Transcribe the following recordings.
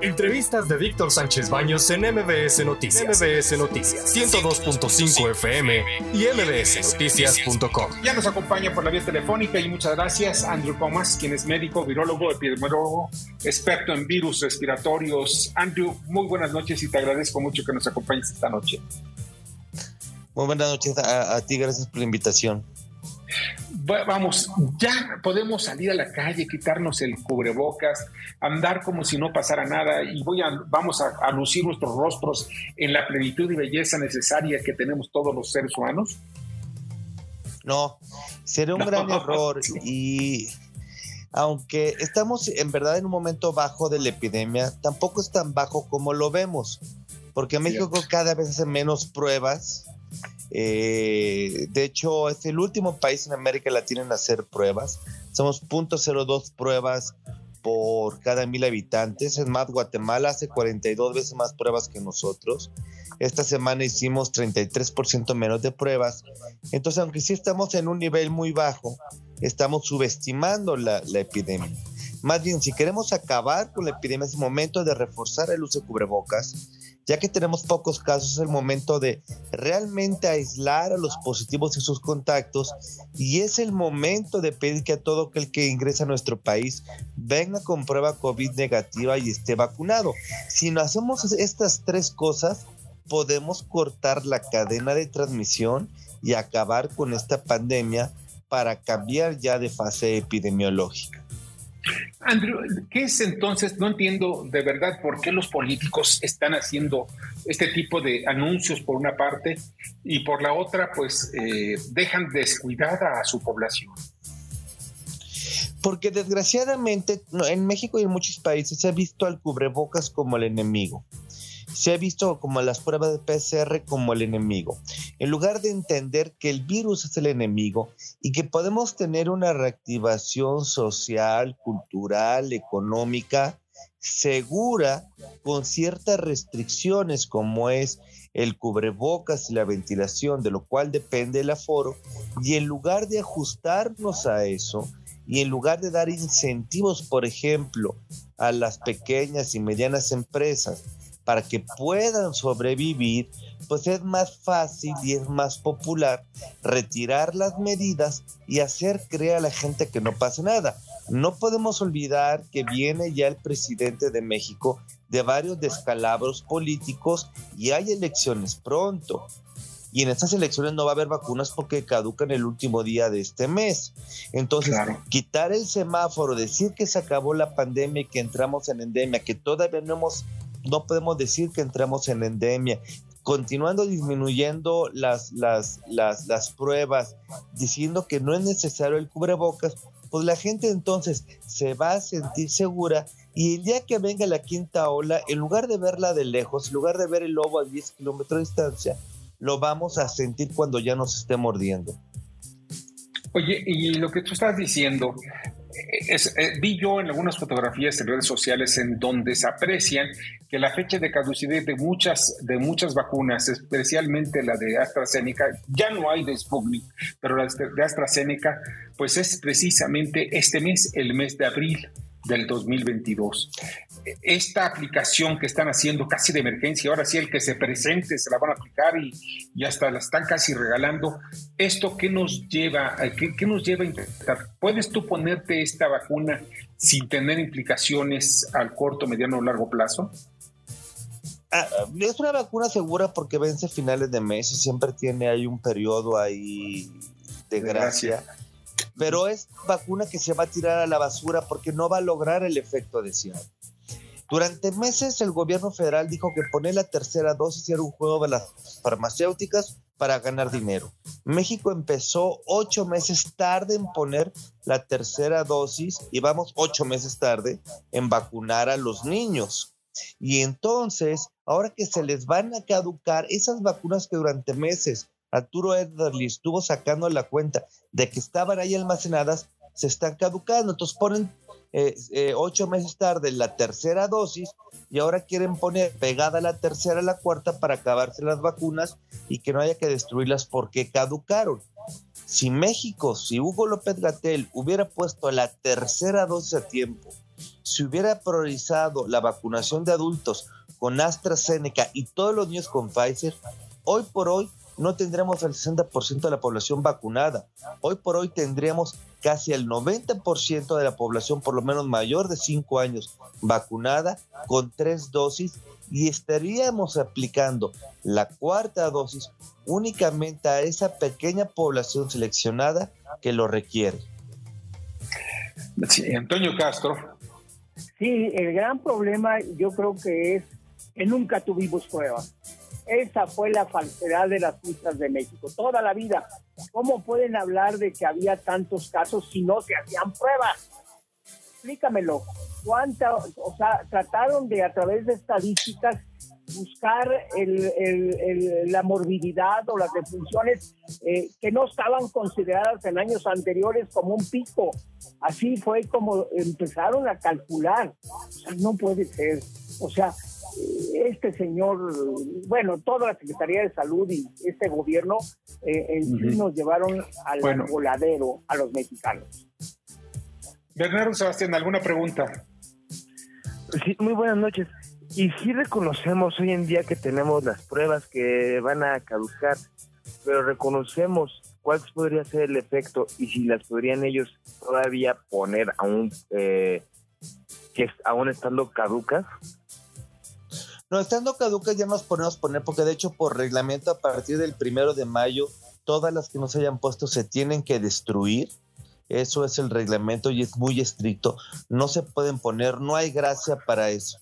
Entrevistas de Víctor Sánchez Baños en MBS Noticias. MBS Noticias. 102.5 FM y mbsnoticias.com. Ya nos acompaña por la vía telefónica y muchas gracias Andrew Comas, quien es médico, virólogo, epidemiólogo, experto en virus respiratorios. Andrew, muy buenas noches y te agradezco mucho que nos acompañes esta noche. Muy buenas noches a, a ti, gracias por la invitación vamos, ya podemos salir a la calle, quitarnos el cubrebocas, andar como si no pasara nada y voy a, vamos a, lucir nuestros rostros en la plenitud y belleza necesaria que tenemos todos los seres humanos? No, sería un gran error y aunque estamos en verdad en un momento bajo de la epidemia, tampoco es tan bajo como lo vemos, porque México cada vez hace menos pruebas eh, de hecho, es el último país en América Latina en hacer pruebas. Somos 0.02 pruebas por cada mil habitantes. Es más, Guatemala hace 42 veces más pruebas que nosotros. Esta semana hicimos 33% menos de pruebas. Entonces, aunque sí estamos en un nivel muy bajo, estamos subestimando la, la epidemia. Más bien, si queremos acabar con la epidemia, es momento de reforzar el uso de cubrebocas, ya que tenemos pocos casos, es el momento de realmente aislar a los positivos y sus contactos y es el momento de pedir que a todo aquel que ingresa a nuestro país venga con prueba COVID negativa y esté vacunado. Si no hacemos estas tres cosas, podemos cortar la cadena de transmisión y acabar con esta pandemia para cambiar ya de fase epidemiológica. Andrew, ¿qué es entonces? No entiendo de verdad por qué los políticos están haciendo este tipo de anuncios por una parte y por la otra, pues eh, dejan descuidada a su población. Porque desgraciadamente en México y en muchos países se ha visto al cubrebocas como el enemigo se ha visto como las pruebas de PCR como el enemigo. En lugar de entender que el virus es el enemigo y que podemos tener una reactivación social, cultural, económica, segura, con ciertas restricciones como es el cubrebocas y la ventilación, de lo cual depende el aforo, y en lugar de ajustarnos a eso, y en lugar de dar incentivos, por ejemplo, a las pequeñas y medianas empresas para que puedan sobrevivir, pues es más fácil y es más popular retirar las medidas y hacer creer a la gente que no pasa nada. No podemos olvidar que viene ya el presidente de México de varios descalabros políticos y hay elecciones pronto. Y en estas elecciones no va a haber vacunas porque caducan el último día de este mes. Entonces, quitar el semáforo, decir que se acabó la pandemia y que entramos en endemia, que todavía no hemos no podemos decir que entramos en endemia. Continuando disminuyendo las, las, las, pruebas, diciendo que no es necesario el cubrebocas, pues la gente entonces se va a sentir segura y el día que venga la quinta ola, en lugar de verla de lejos, en lugar de ver el lobo a 10 kilómetros de distancia, lo vamos a sentir cuando ya nos esté mordiendo. Oye, y lo que tú estás diciendo, es, eh, vi yo en algunas fotografías en redes sociales en donde se aprecian que la fecha de caducidad de muchas, de muchas vacunas, especialmente la de AstraZeneca, ya no hay de Sputnik, pero la de AstraZeneca, pues es precisamente este mes, el mes de abril del 2022. Esta aplicación que están haciendo casi de emergencia, ahora sí el que se presente se la van a aplicar y, y hasta la están casi regalando. ¿Esto qué nos lleva, qué, qué nos lleva a intentar? ¿Puedes tú ponerte esta vacuna sin tener implicaciones al corto, mediano o largo plazo? Ah, es una vacuna segura porque vence finales de mes y siempre tiene ahí un periodo ahí de gracia. Pero es vacuna que se va a tirar a la basura porque no va a lograr el efecto deseado. Durante meses el gobierno federal dijo que poner la tercera dosis era un juego de las farmacéuticas para ganar dinero. México empezó ocho meses tarde en poner la tercera dosis y vamos ocho meses tarde en vacunar a los niños. Y entonces, ahora que se les van a caducar esas vacunas que durante meses Arturo Edderly estuvo sacando la cuenta de que estaban ahí almacenadas, se están caducando. Entonces ponen eh, eh, ocho meses tarde la tercera dosis y ahora quieren poner pegada la tercera a la cuarta para acabarse las vacunas y que no haya que destruirlas porque caducaron. Si México, si Hugo López Gatel hubiera puesto la tercera dosis a tiempo Si hubiera priorizado la vacunación de adultos con AstraZeneca y todos los niños con Pfizer, hoy por hoy no tendremos el 60% de la población vacunada. Hoy por hoy tendríamos casi el 90% de la población, por lo menos mayor de 5 años, vacunada con tres dosis y estaríamos aplicando la cuarta dosis únicamente a esa pequeña población seleccionada que lo requiere. Sí, Antonio Castro. Sí, el gran problema yo creo que es que nunca tuvimos pruebas. Esa fue la falsedad de las cifras de México, toda la vida. ¿Cómo pueden hablar de que había tantos casos si no se hacían pruebas? Explícamelo. ¿Cuánta, o sea, trataron de a través de estadísticas buscar la morbididad o las defunciones eh, que no estaban consideradas en años anteriores como un pico. Así fue como empezaron a calcular. O sea, no puede ser. O sea, este señor, bueno, toda la Secretaría de Salud y este gobierno eh, en sí nos llevaron al voladero a los mexicanos. Bernardo Sebastián, ¿alguna pregunta? Sí, muy buenas noches. Y sí reconocemos hoy en día que tenemos las pruebas que van a caducar, pero reconocemos cuál podría ser el efecto y si las podrían ellos todavía poner aún eh, que aún estando caducas. No, estando caducas ya nos podemos poner, porque de hecho por reglamento a partir del primero de mayo, todas las que no se hayan puesto se tienen que destruir. Eso es el reglamento y es muy estricto. No se pueden poner, no hay gracia para eso.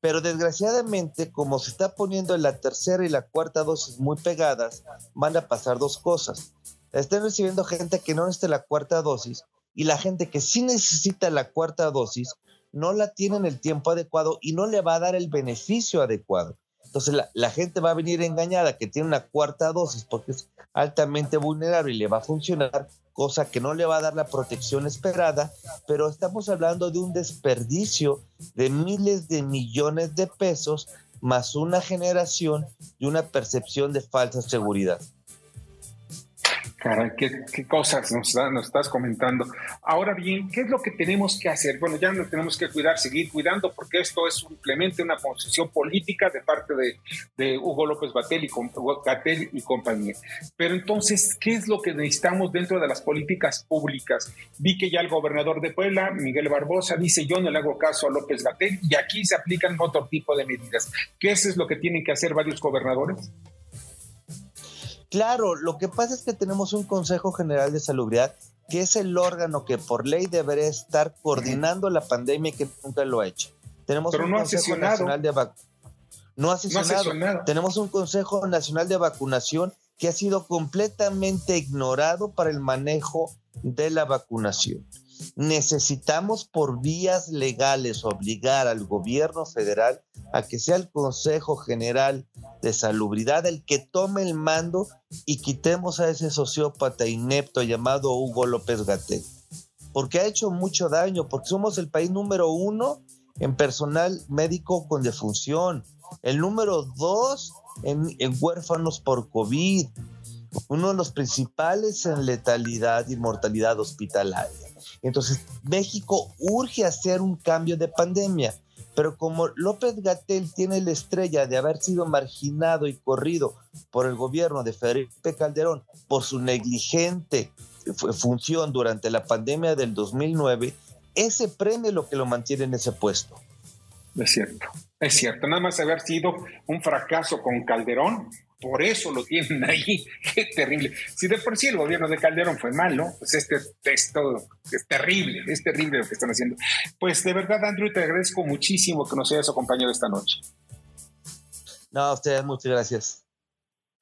Pero desgraciadamente, como se está poniendo en la tercera y la cuarta dosis muy pegadas, van a pasar dos cosas. Están recibiendo gente que no necesita la cuarta dosis y la gente que sí necesita la cuarta dosis no la tiene en el tiempo adecuado y no le va a dar el beneficio adecuado. Entonces la, gente va a venir engañada que tiene una cuarta dosis porque es altamente vulnerable y le va a funcionar, cosa que no le va a dar la protección esperada, pero estamos hablando de un desperdicio de miles de millones de pesos más una generación y una percepción de falsa seguridad. Caray, qué, cosas nos, estás comentando. Ahora bien, ¿qué es lo que tenemos que hacer? Bueno, ya nos tenemos que cuidar, seguir cuidando, porque esto es simplemente una posición política de parte de, Hugo López Batel y, y compañía. Pero entonces, ¿qué es lo que necesitamos dentro de las políticas públicas? Vi que ya el gobernador de Puebla, Miguel Barbosa, dice yo no le hago caso a López Gatel y aquí se aplican otro tipo de medidas. ¿Qué es lo que tienen que hacer varios gobernadores? Claro, lo que pasa es que tenemos un Consejo General de Salubridad que es el órgano que por ley debería estar coordinando la pandemia y que nunca lo ha hecho. Tenemos un Consejo Nacional de no ha sesionado. Tenemos un Consejo Nacional de Vacunación que ha sido completamente ignorado para el manejo de la vacunación. Necesitamos por vías legales obligar al gobierno federal a que sea el Consejo General de Salubridad el que tome el mando y quitemos a ese sociópata inepto llamado Hugo López Gatel. Porque ha hecho mucho daño, porque somos el país número uno en personal médico con defunción, el número dos en, en huérfanos por COVID, uno de los principales en letalidad y mortalidad hospitalaria. Entonces, México urge hacer un cambio de pandemia, pero como López Gatel tiene la estrella de haber sido marginado y corrido por el gobierno de Felipe Calderón por su negligente función durante la pandemia del 2009, ese premio es lo que lo mantiene en ese puesto. Es cierto, es cierto. Nada más haber sido un fracaso con Calderón, por eso lo tienen ahí. Qué terrible. Si de por sí el gobierno de Calderón fue malo, pues este es todo, es terrible, es terrible lo que están haciendo. Pues de verdad, Andrew, te agradezco muchísimo que nos hayas acompañado esta noche. No, a ustedes, muchas gracias.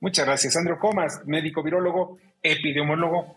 Muchas gracias. Andrew Comas, médico virólogo, epidemiólogo,